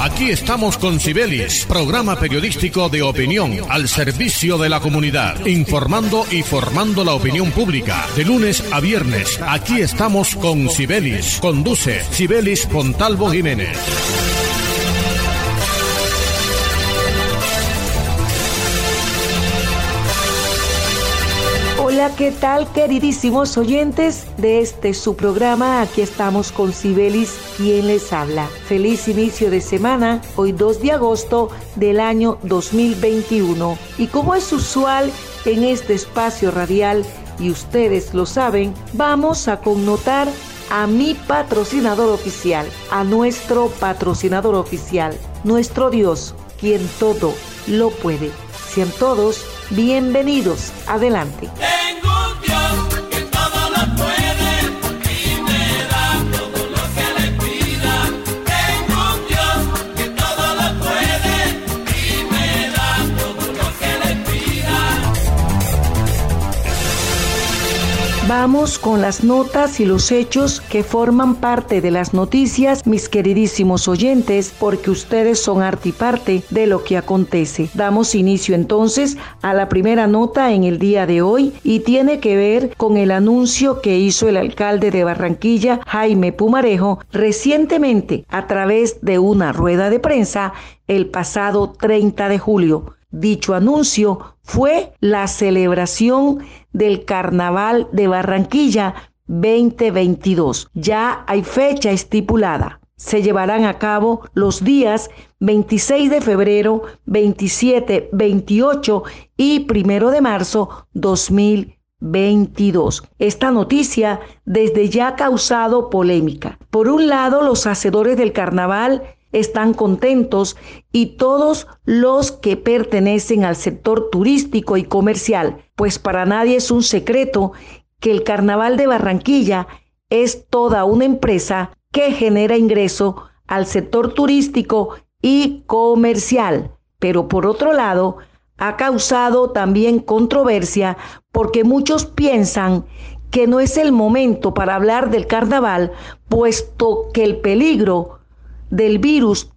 Aquí estamos con Cibelis, programa periodístico de opinión al servicio de la comunidad, informando y formando la opinión pública. De lunes a viernes, aquí estamos con Cibelis. Conduce Cibelis Pontalvo Jiménez. Hola, ¿qué tal queridísimos oyentes de este su programa? Aquí estamos con Sibelis, quien les habla. Feliz inicio de semana, hoy 2 de agosto del año 2021. Y como es usual en este espacio radial, y ustedes lo saben, vamos a connotar a mi patrocinador oficial, a nuestro patrocinador oficial, nuestro Dios, quien todo lo puede. Sean todos bienvenidos. Adelante. Vamos con las notas y los hechos que forman parte de las noticias, mis queridísimos oyentes, porque ustedes son parte de lo que acontece. Damos inicio entonces a la primera nota en el día de hoy y tiene que ver con el anuncio que hizo el alcalde de Barranquilla, Jaime Pumarejo, recientemente a través de una rueda de prensa el pasado 30 de julio. Dicho anuncio fue la celebración del Carnaval de Barranquilla 2022. Ya hay fecha estipulada. Se llevarán a cabo los días 26 de febrero, 27, 28 y 1 de marzo 2022. Esta noticia desde ya ha causado polémica. Por un lado, los hacedores del carnaval están contentos y todos los que pertenecen al sector turístico y comercial, pues para nadie es un secreto que el Carnaval de Barranquilla es toda una empresa que genera ingreso al sector turístico y comercial. Pero por otro lado, ha causado también controversia porque muchos piensan que no es el momento para hablar del carnaval, puesto que el peligro del virus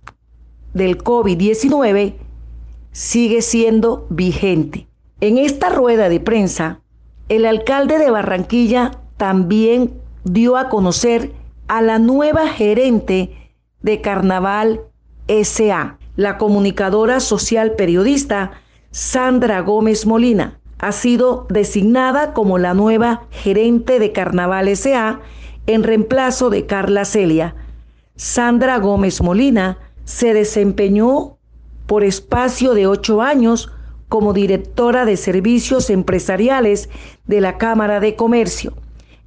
del COVID-19 sigue siendo vigente. En esta rueda de prensa, el alcalde de Barranquilla también dio a conocer a la nueva gerente de Carnaval SA, la comunicadora social periodista Sandra Gómez Molina. Ha sido designada como la nueva gerente de Carnaval SA en reemplazo de Carla Celia, Sandra Gómez Molina se desempeñó por espacio de ocho años como directora de servicios empresariales de la Cámara de Comercio.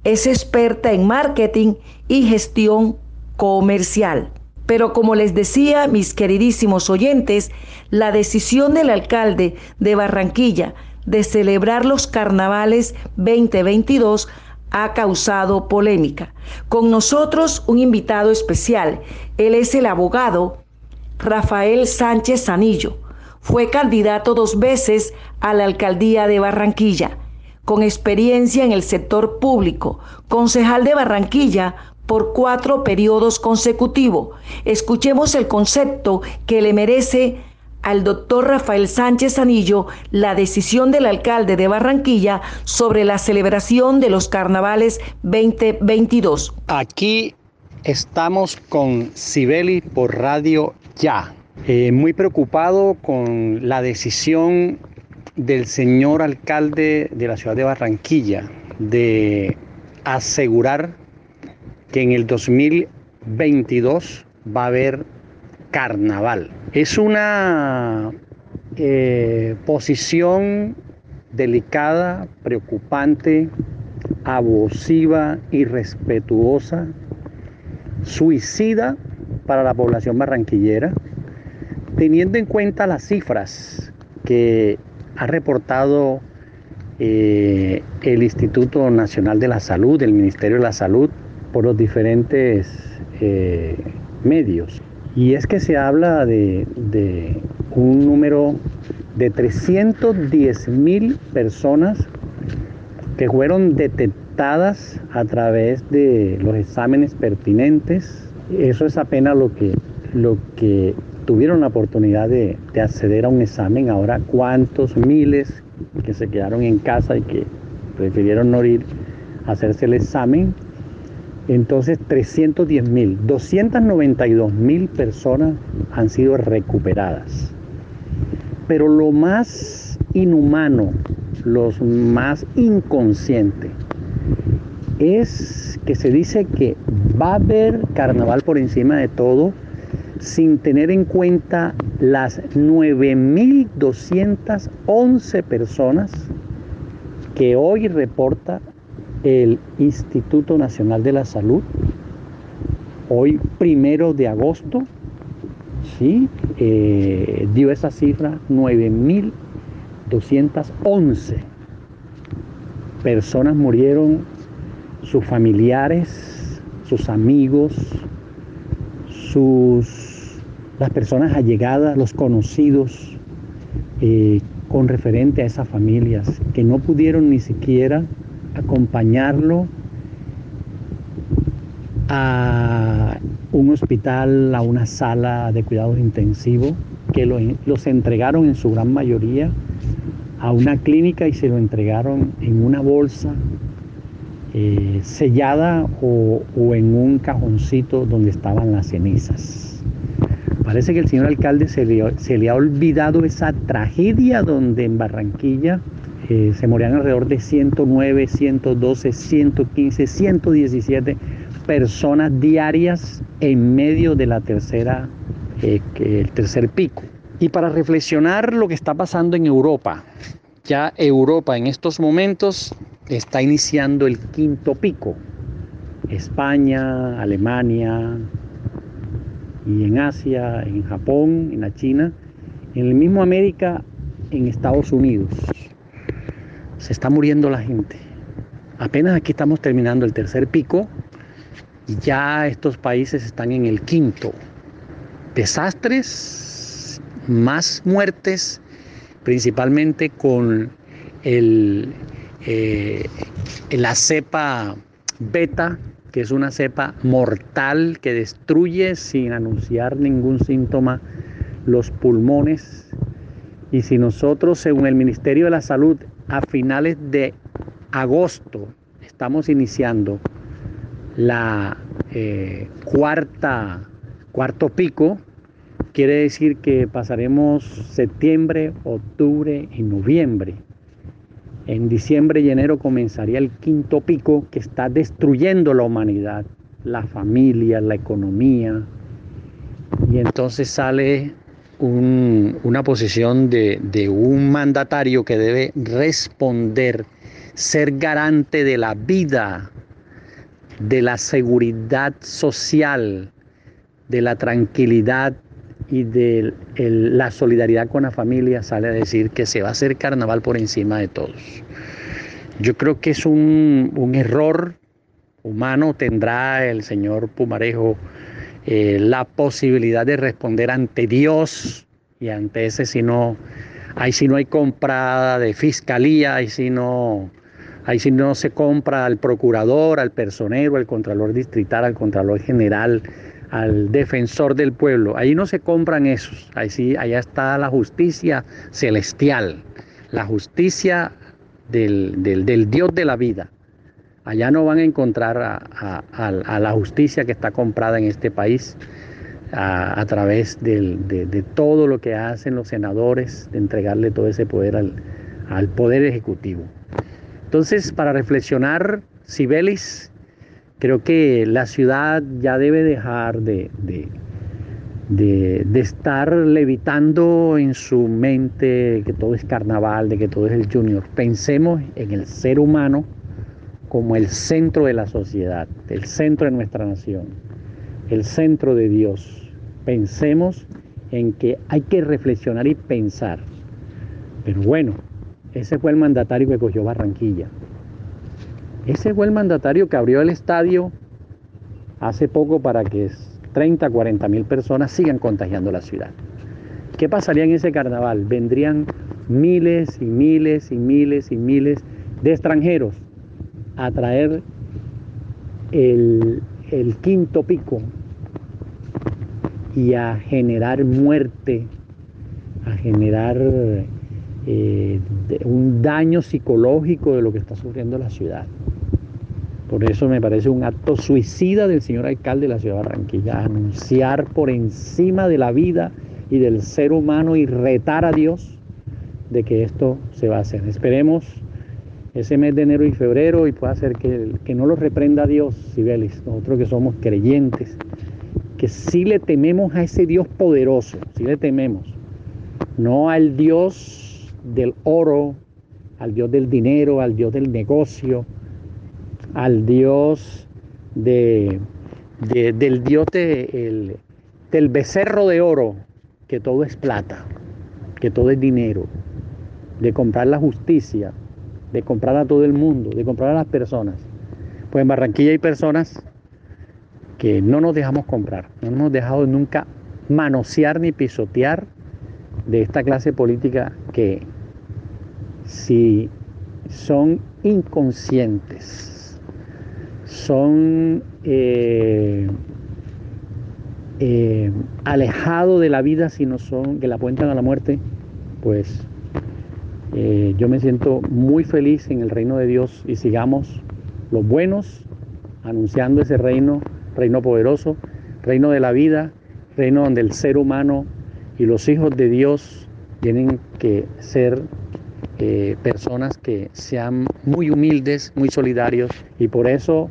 Es experta en marketing y gestión comercial. Pero como les decía, mis queridísimos oyentes, la decisión del alcalde de Barranquilla de celebrar los carnavales 2022 ha causado polémica. Con nosotros un invitado especial. Él es el abogado Rafael Sánchez Sanillo. Fue candidato dos veces a la alcaldía de Barranquilla, con experiencia en el sector público, concejal de Barranquilla por cuatro periodos consecutivos. Escuchemos el concepto que le merece al doctor Rafael Sánchez Anillo la decisión del alcalde de Barranquilla sobre la celebración de los carnavales 2022. Aquí estamos con Sibeli por Radio Ya. Eh, muy preocupado con la decisión del señor alcalde de la ciudad de Barranquilla de asegurar que en el 2022 va a haber carnaval. Es una eh, posición delicada, preocupante, abusiva, irrespetuosa, suicida para la población barranquillera, teniendo en cuenta las cifras que ha reportado eh, el Instituto Nacional de la Salud, el Ministerio de la Salud, por los diferentes eh, medios. Y es que se habla de, un número de 310 mil personas que fueron detectadas a través de los exámenes pertinentes. Eso es apenas lo que, lo que tuvieron la oportunidad de, de acceder a un examen, ahora cuántos miles que se quedaron en casa y que prefirieron no ir a hacerse el examen. Entonces 310 mil, 292 mil personas han sido recuperadas. Pero lo más inhumano, lo más inconsciente, es que se dice que va a haber carnaval por encima de todo sin tener en cuenta las 9.211 personas que hoy reporta el Instituto Nacional de la Salud, hoy primero de agosto, ¿sí? Eh, dio esa cifra 9.211 personas murieron, sus familiares, sus amigos, sus, las personas allegadas, los conocidos, eh, con referente a esas familias que no pudieron ni siquiera acompañarlo a un hospital, a una sala de cuidados intensivos, que los entregaron en su gran mayoría a una clínica y se lo entregaron en una bolsa eh, sellada o, en un cajoncito donde estaban las cenizas. Parece que el señor alcalde se le, ha olvidado esa tragedia donde en Barranquilla eh, se morían alrededor de 109, 112, 115, 117 personas diarias en medio de la tercera, eh, el tercer pico. Y para reflexionar lo que está pasando en Europa, ya Europa en estos momentos está iniciando el quinto pico. España, Alemania y en Asia, en Japón, en la China, en el mismo América, en Estados Unidos. Se está muriendo la gente. Apenas aquí estamos terminando el tercer pico y ya estos países están en el quinto. Desastres, más muertes principalmente con el, eh, la cepa beta, que es una cepa mortal que destruye sin anunciar ningún síntoma los pulmones. Y si nosotros, según el Ministerio de la Salud, a finales de agosto estamos iniciando la eh, cuarta, cuarto pico, Quiere decir que pasaremos septiembre, octubre y noviembre. En diciembre y enero comenzaría el quinto pico que está destruyendo la humanidad, la familia, la economía. Y entonces sale una posición de, un mandatario que debe responder, ser garante de la vida, de la seguridad social, de la tranquilidad y de la solidaridad con la familia sale a decir que se va a hacer carnaval por encima de todos. Yo creo que es un, error humano, tendrá el señor Pumarejo eh, la posibilidad de responder ante Dios y ante ese si no, ahí si no hay compra de fiscalía, ahí si no, ahí si no se compra al procurador, al personero, al contralor distrital, al contralor general, al defensor del pueblo. Ahí no se compran esos, ahí sí, allá está la justicia celestial, la justicia del, Dios de la vida. Allá no van a encontrar a, la justicia que está comprada en este país a, través de, todo lo que hacen los senadores, de entregarle todo ese poder al, Poder Ejecutivo. Entonces, para reflexionar, Sibelis Creo que la ciudad ya debe dejar de, de, estar levitando en su mente que todo es carnaval, de que todo es el junior. Pensemos en el ser humano como el centro de la sociedad, el centro de nuestra nación, el centro de Dios. Pensemos en que hay que reflexionar y pensar. Pero bueno, ese fue el mandatario que cogió Barranquilla. Ese fue el mandatario que abrió el estadio hace poco para que 30, 40 mil personas sigan contagiando la ciudad. ¿Qué pasaría en ese carnaval? Vendrían miles y miles y miles y miles de extranjeros a traer el, el quinto pico. y a generar muerte, a generar eh, un daño psicológico de lo que está sufriendo la ciudad. Por eso me parece un acto suicida del señor alcalde de la ciudad de Barranquilla, anunciar por encima de la vida y del ser humano y retar a Dios de que esto se va a hacer. Esperemos ese mes de enero y febrero y pueda ser que, que no lo reprenda Dios, Sibelis, nosotros que somos creyentes, que sí le tememos a ese Dios poderoso, sí le tememos, no al Dios del oro, al Dios del dinero, al Dios del negocio, al Dios de, del Dios del becerro de oro, que todo es plata, que todo es dinero, de comprar la justicia, de comprar a todo el mundo, de comprar a las personas. Pues en Barranquilla hay personas que no nos dejamos comprar, no nos hemos dejado nunca manosear ni pisotear de esta clase política que si son inconscientes, son eh, eh, alejados de la vida si no son, que la apuentan a la muerte, pues eh, yo me siento muy feliz en el reino de Dios y sigamos los buenos anunciando ese reino, reino poderoso, reino de la vida, reino donde el ser humano y los hijos de Dios tienen que ser eh, personas que sean muy humildes, muy solidarios y por eso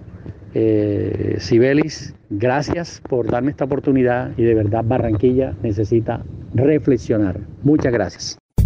eh, Sibelis, gracias por darme esta oportunidad y de verdad Barranquilla necesita reflexionar. Muchas gracias.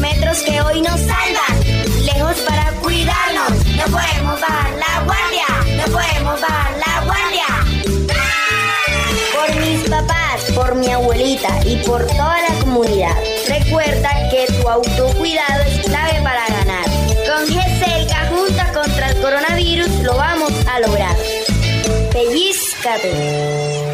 Metros que hoy nos salvan, lejos para cuidarnos. No podemos bajar la guardia, no podemos bajar la guardia. Por mis papás, por mi abuelita y por toda la comunidad. Recuerda que tu autocuidado es clave para ganar. Con GESELCA junta contra el coronavirus lo vamos a lograr. Pellizcate.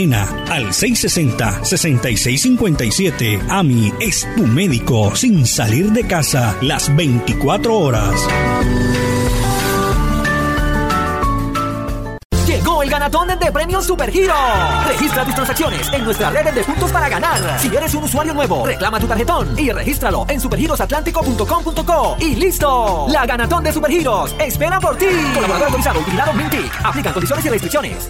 al 660-6657. AMI es tu médico sin salir de casa las 24 horas. Llegó el ganatón de premios Supergiro. Registra tus transacciones en nuestra red de puntos para ganar. Si eres un usuario nuevo, reclama tu tarjetón y regístralo en supergirosatlántico.com.co y listo. La ganatón de Supergiros espera por ti. Colaborador autorizado, utilizado Mintic. Aplican condiciones y restricciones.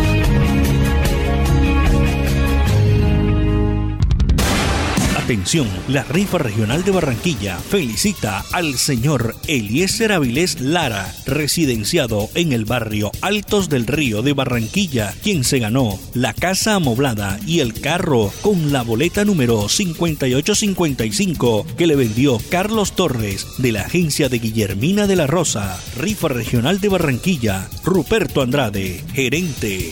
Atención, la rifa regional de Barranquilla felicita al señor Eliezer Avilés Lara, residenciado en el barrio Altos del Río de Barranquilla, quien se ganó la casa amoblada y el carro con la boleta número 5855 que le vendió Carlos Torres de la agencia de Guillermina de la Rosa. Rifa regional de Barranquilla, Ruperto Andrade, gerente.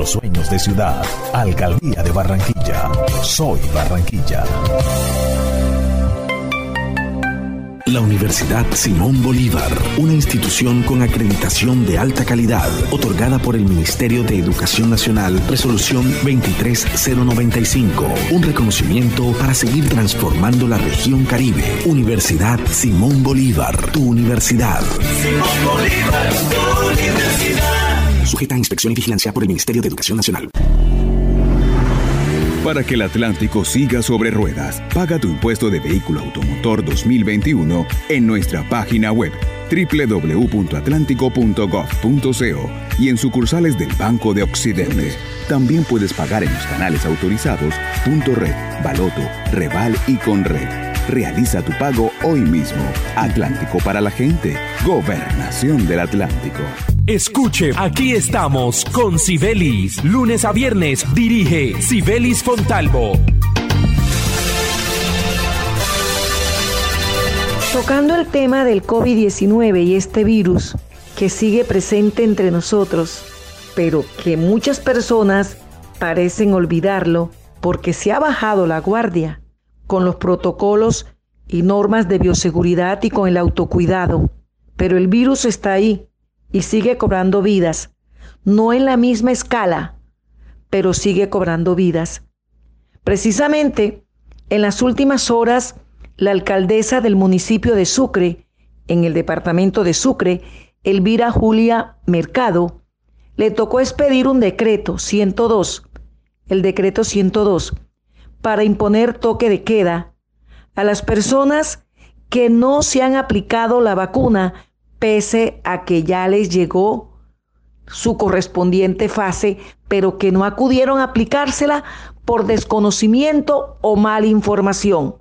nuestros sueños de ciudad. Alcaldía de Barranquilla. Soy Barranquilla. La Universidad Simón Bolívar, una institución con acreditación de alta calidad, otorgada por el Ministerio de Educación Nacional, resolución 23095, un reconocimiento para seguir transformando la región Caribe. Universidad Simón Bolívar, tu universidad. Simón Bolívar, tu universidad. Sujeta a inspección y vigilancia por el Ministerio de Educación Nacional. Para que el Atlántico siga sobre ruedas, paga tu impuesto de vehículo automotor 2021 en nuestra página web www.atlántico.gov.co y en sucursales del Banco de Occidente. También puedes pagar en los canales autorizados Red, Baloto, Reval y Conred. Realiza tu pago hoy mismo. Atlántico para la gente. Gobernación del Atlántico. Escuche, aquí estamos con Sibelis. Lunes a viernes dirige Sibelis Fontalvo. Tocando el tema del COVID-19 y este virus que sigue presente entre nosotros, pero que muchas personas parecen olvidarlo porque se ha bajado la guardia con los protocolos y normas de bioseguridad y con el autocuidado. Pero el virus está ahí y sigue cobrando vidas, no en la misma escala, pero sigue cobrando vidas. Precisamente, en las últimas horas, la alcaldesa del municipio de Sucre, en el departamento de Sucre, Elvira Julia Mercado, le tocó expedir un decreto 102, el decreto 102, para imponer toque de queda a las personas que no se han aplicado la vacuna pese a que ya les llegó su correspondiente fase, pero que no acudieron a aplicársela por desconocimiento o mala información.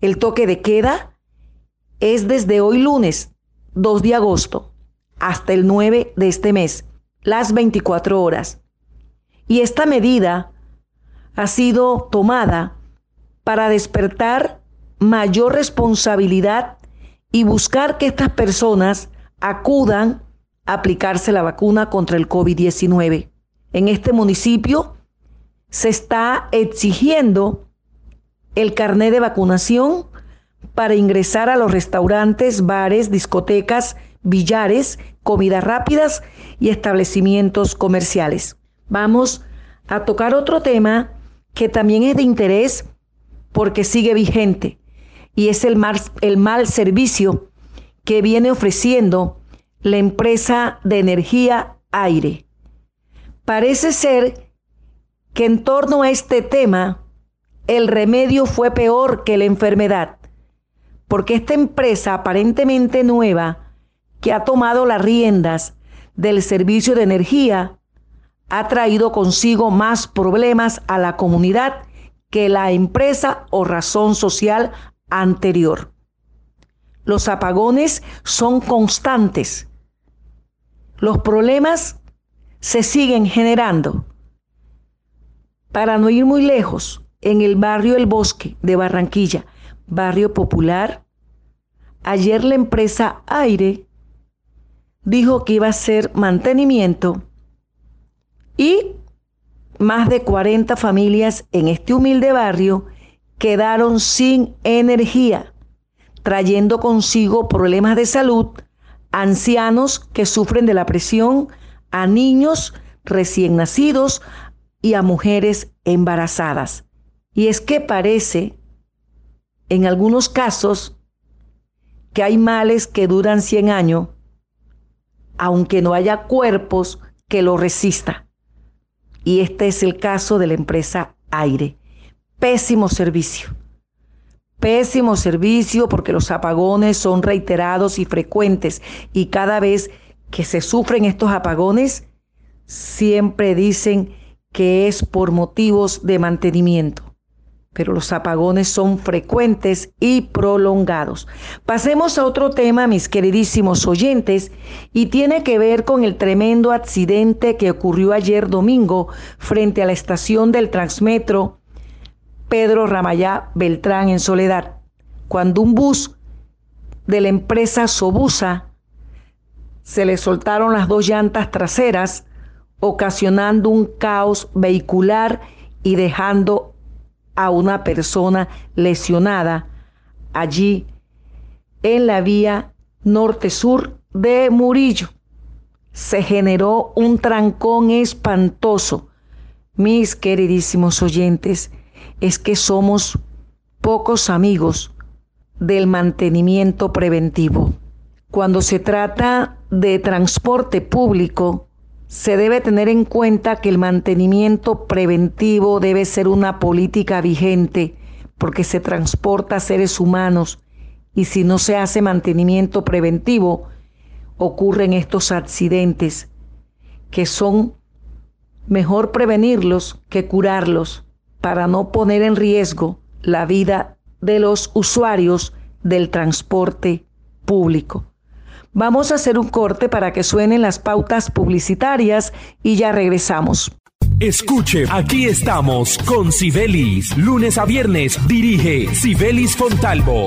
El toque de queda es desde hoy lunes 2 de agosto hasta el 9 de este mes, las 24 horas. Y esta medida ha sido tomada para despertar mayor responsabilidad y buscar que estas personas acudan a aplicarse la vacuna contra el COVID-19. En este municipio se está exigiendo el carné de vacunación para ingresar a los restaurantes, bares, discotecas, billares, comidas rápidas y establecimientos comerciales. Vamos a tocar otro tema que también es de interés porque sigue vigente y es el mal, servicio que viene ofreciendo la empresa de energía aire. Parece ser que en torno a este tema el remedio fue peor que la enfermedad, porque esta empresa aparentemente nueva que ha tomado las riendas del servicio de energía ha traído consigo más problemas a la comunidad que la empresa o razón social anterior. Los apagones son constantes. Los problemas se siguen generando. Para no ir muy lejos, en el barrio El Bosque de Barranquilla, barrio popular, ayer la empresa Aire dijo que iba a hacer mantenimiento y más de 40 familias en este humilde barrio quedaron sin energía, trayendo consigo problemas de salud, ancianos que sufren de la presión, a niños recién nacidos y a mujeres embarazadas. Y es que parece, en algunos casos, que hay males que duran 100 años, aunque no haya cuerpos que lo resista. Y este es el caso de la empresa Aire. Pésimo servicio. Pésimo servicio porque los apagones son reiterados y frecuentes. Y cada vez que se sufren estos apagones siempre dicen que es por motivos de mantenimiento, pero los apagones son frecuentes y prolongados. Pasemos a otro tema, mis queridísimos oyentes, y tiene que ver con el tremendo accidente que ocurrió ayer domingo frente a la estación del Transmetro Pedro Ramayá Beltrán en Soledad, cuando un bus de la empresa Sobusa se le soltaron las dos llantas traseras, ocasionando un caos vehicular y dejando a una persona lesionada allí en la vía norte-sur de Murillo. Se generó un trancón espantoso. Mis queridísimos oyentes, es que somos pocos amigos del mantenimiento preventivo. Cuando se trata de transporte público, se debe tener en cuenta que el mantenimiento preventivo debe ser una política vigente porque se transporta a seres humanos y si no se hace mantenimiento preventivo, ocurren estos accidentes que son mejor prevenirlos que curarlos para no poner en riesgo la vida de los usuarios del transporte público. Vamos a hacer un corte para que suenen las pautas publicitarias y ya regresamos. Escuche, aquí estamos con Sibelis. Lunes a viernes dirige Sibelis Fontalvo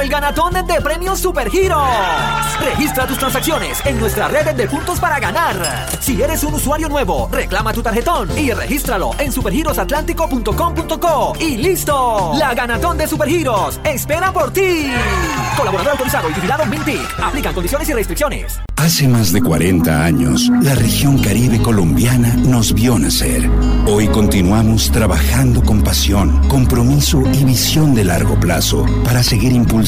El ganatón de premios Supergiros. Registra tus transacciones en nuestra red de puntos para ganar. Si eres un usuario nuevo, reclama tu tarjetón y regístralo en supergirosatlántico.com.co y listo. La ganatón de Supergiros espera por ti. Colaborador autorizado y vigilado Mintic. Aplican condiciones y restricciones. Hace más de 40 años, la región caribe colombiana nos vio nacer. Hoy continuamos trabajando con pasión, compromiso y visión de largo plazo para seguir impulsando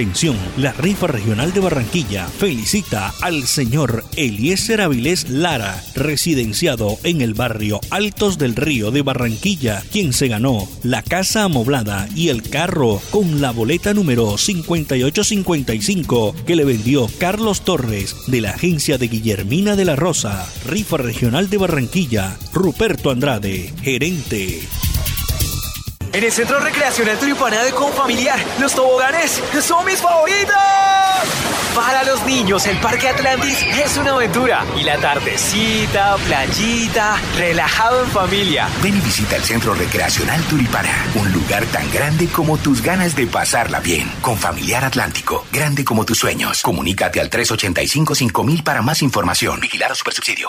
Atención, la rifa regional de Barranquilla felicita al señor Eliezer Avilés Lara, residenciado en el barrio Altos del Río de Barranquilla, quien se ganó la casa amoblada y el carro con la boleta número 5855 que le vendió Carlos Torres de la agencia de Guillermina de la Rosa, rifa regional de Barranquilla, Ruperto Andrade, gerente. En el Centro Recreacional Turipana de Confamiliar, los toboganes son mis favoritos. Para los niños, el Parque Atlantis es una aventura. Y la tardecita, playita, relajado en familia. Ven y visita el Centro Recreacional Turipana, un lugar tan grande como tus ganas de pasarla bien. Con Familiar Atlántico, grande como tus sueños. Comunícate al 385-5000 para más información. Vigilar a Supersubsidio.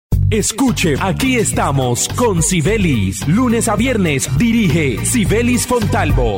Escuche, aquí estamos con Sibelis. Lunes a viernes dirige Sibelis Fontalvo.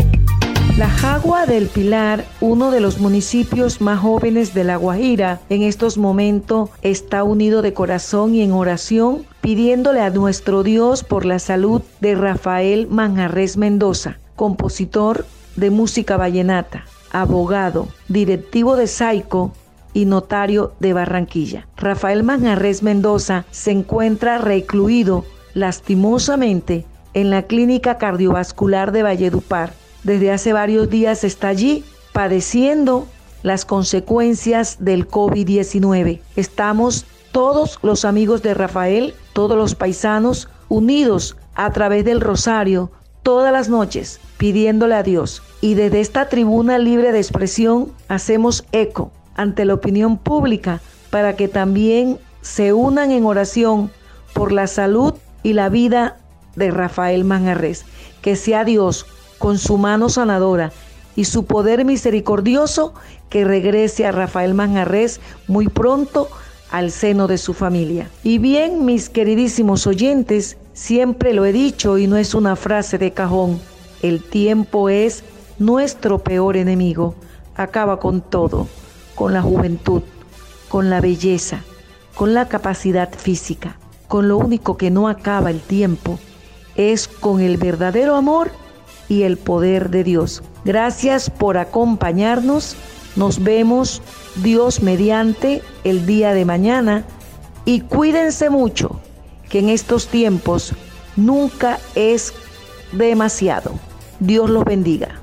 La Jagua del Pilar, uno de los municipios más jóvenes de La Guajira, en estos momentos está unido de corazón y en oración, pidiéndole a nuestro Dios por la salud de Rafael Manjarres Mendoza, compositor de música vallenata, abogado, directivo de Saico y notario de Barranquilla. Rafael Manjarres Mendoza se encuentra recluido lastimosamente en la clínica cardiovascular de Valledupar. Desde hace varios días está allí padeciendo las consecuencias del COVID-19. Estamos todos los amigos de Rafael, todos los paisanos, unidos a través del rosario todas las noches, pidiéndole a Dios. Y desde esta tribuna libre de expresión hacemos eco ante la opinión pública para que también se unan en oración por la salud y la vida de Rafael Manjarres. Que sea Dios, con su mano sanadora y su poder misericordioso, que regrese a Rafael Manjarres muy pronto al seno de su familia. Y bien, mis queridísimos oyentes, siempre lo he dicho y no es una frase de cajón, el tiempo es nuestro peor enemigo, acaba con todo con la juventud, con la belleza, con la capacidad física. Con lo único que no acaba el tiempo es con el verdadero amor y el poder de Dios. Gracias por acompañarnos. Nos vemos Dios mediante el día de mañana y cuídense mucho, que en estos tiempos nunca es demasiado. Dios los bendiga.